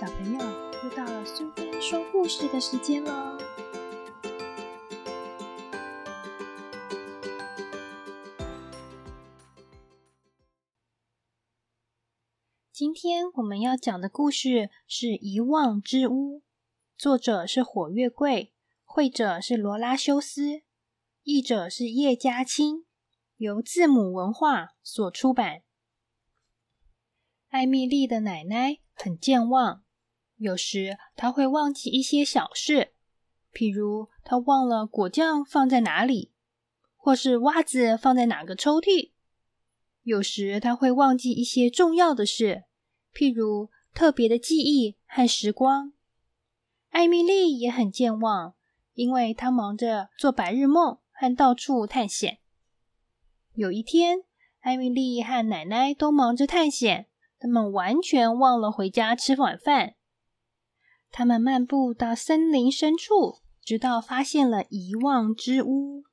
小朋友，又到了苏菲说故事的时间喽！今天我们要讲的故事是《遗忘之屋》，作者是火月桂，绘者是罗拉修斯，译者是叶嘉青，由字母文化所出版。艾米丽的奶奶很健忘。有时他会忘记一些小事，譬如他忘了果酱放在哪里，或是袜子放在哪个抽屉。有时他会忘记一些重要的事，譬如特别的记忆和时光。艾米丽也很健忘，因为她忙着做白日梦和到处探险。有一天，艾米丽和奶奶都忙着探险，他们完全忘了回家吃晚饭。他们漫步到森林深处，直到发现了遗忘之屋。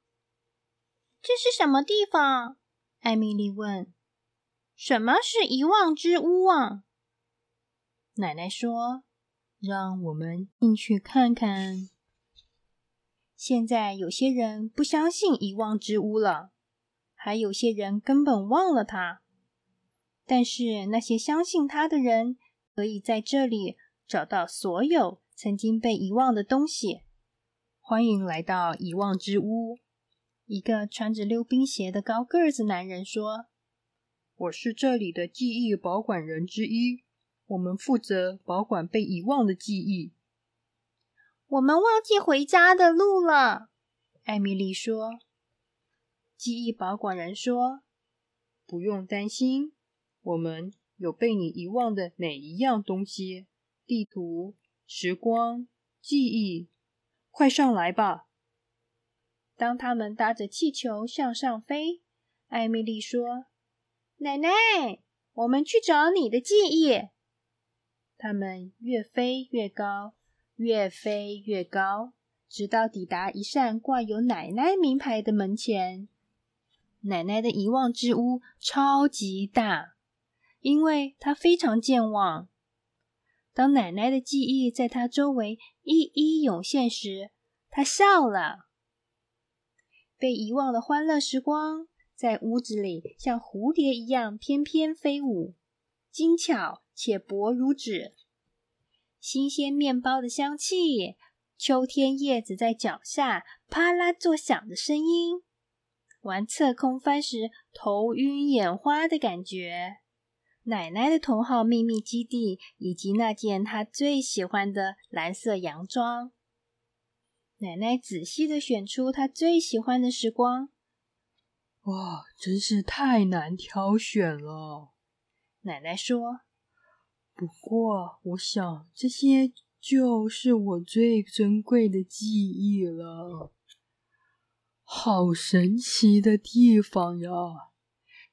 这是什么地方？艾米丽问。“什么是遗忘之屋啊？”奶奶说：“让我们进去看看。”现在有些人不相信遗忘之屋了，还有些人根本忘了它。但是那些相信它的人，可以在这里。找到所有曾经被遗忘的东西。欢迎来到遗忘之屋。一个穿着溜冰鞋的高个子男人说：“我是这里的记忆保管人之一。我们负责保管被遗忘的记忆。”我们忘记回家的路了，艾米丽说。记忆保管人说：“不用担心，我们有被你遗忘的每一样东西。”地图、时光、记忆，快上来吧！当他们搭着气球向上飞，艾米丽说：“奶奶，我们去找你的记忆。”他们越飞越高，越飞越高，直到抵达一扇挂有奶奶名牌的门前。奶奶的遗忘之屋超级大，因为她非常健忘。当奶奶的记忆在她周围一一涌现时，她笑了。被遗忘的欢乐时光在屋子里像蝴蝶一样翩翩飞舞，精巧且薄如纸。新鲜面包的香气，秋天叶子在脚下啪啦作响的声音，玩侧空翻时头晕眼花的感觉。奶奶的同号秘密基地，以及那件她最喜欢的蓝色洋装。奶奶仔细的选出她最喜欢的时光。哇，真是太难挑选了，奶奶说。不过，我想这些就是我最珍贵的记忆了。好神奇的地方呀！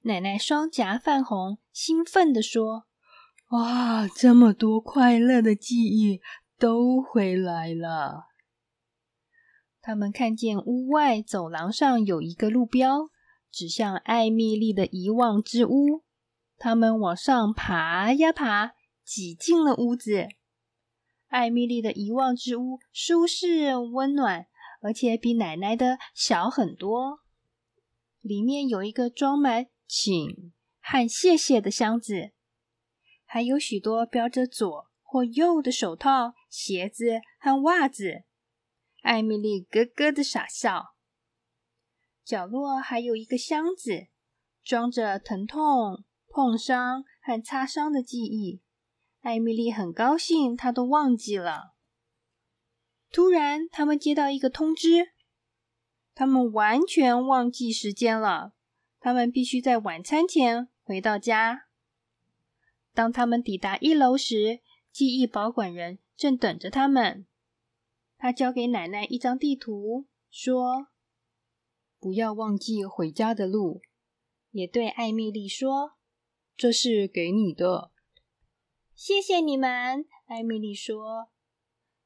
奶奶双颊泛红，兴奋地说：“哇，这么多快乐的记忆都回来了！”他们看见屋外走廊上有一个路标，指向艾米丽的遗忘之屋。他们往上爬呀爬，挤进了屋子。艾米丽的遗忘之屋舒适温暖，而且比奶奶的小很多。里面有一个装满……请和谢谢的箱子，还有许多标着左或右的手套、鞋子和袜子。艾米丽咯咯的傻笑。角落还有一个箱子，装着疼痛、碰伤和擦伤的记忆。艾米丽很高兴，她都忘记了。突然，他们接到一个通知，他们完全忘记时间了。他们必须在晚餐前回到家。当他们抵达一楼时，记忆保管人正等着他们。他交给奶奶一张地图，说：“不要忘记回家的路。”也对艾米丽说：“这是给你的。”谢谢你们，艾米丽说：“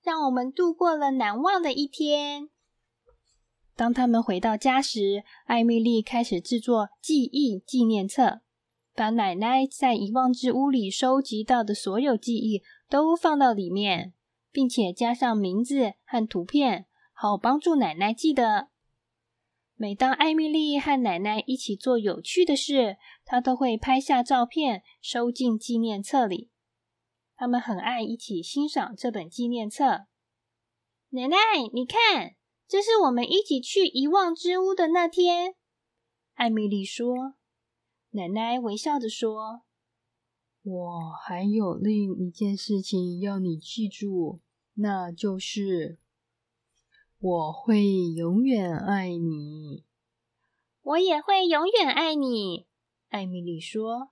让我们度过了难忘的一天。”当他们回到家时，艾米丽开始制作记忆纪念册。把奶奶在遗忘之屋里收集到的所有记忆都放到里面，并且加上名字和图片，好帮助奶奶记得。每当艾米丽和奶奶一起做有趣的事，她都会拍下照片，收进纪念册里。他们很爱一起欣赏这本纪念册。奶奶，你看，这是我们一起去遗忘之屋的那天。艾米丽说。奶奶微笑着说：“我还有另一件事情要你记住，那就是我会永远爱你。”我也会永远爱你，艾米丽说：“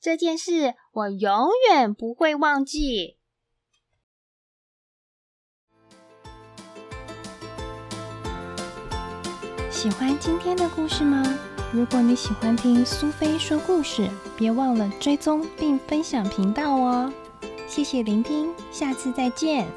这件事我永远不会忘记。”喜欢今天的故事吗？如果你喜欢听苏菲说故事，别忘了追踪并分享频道哦！谢谢聆听，下次再见。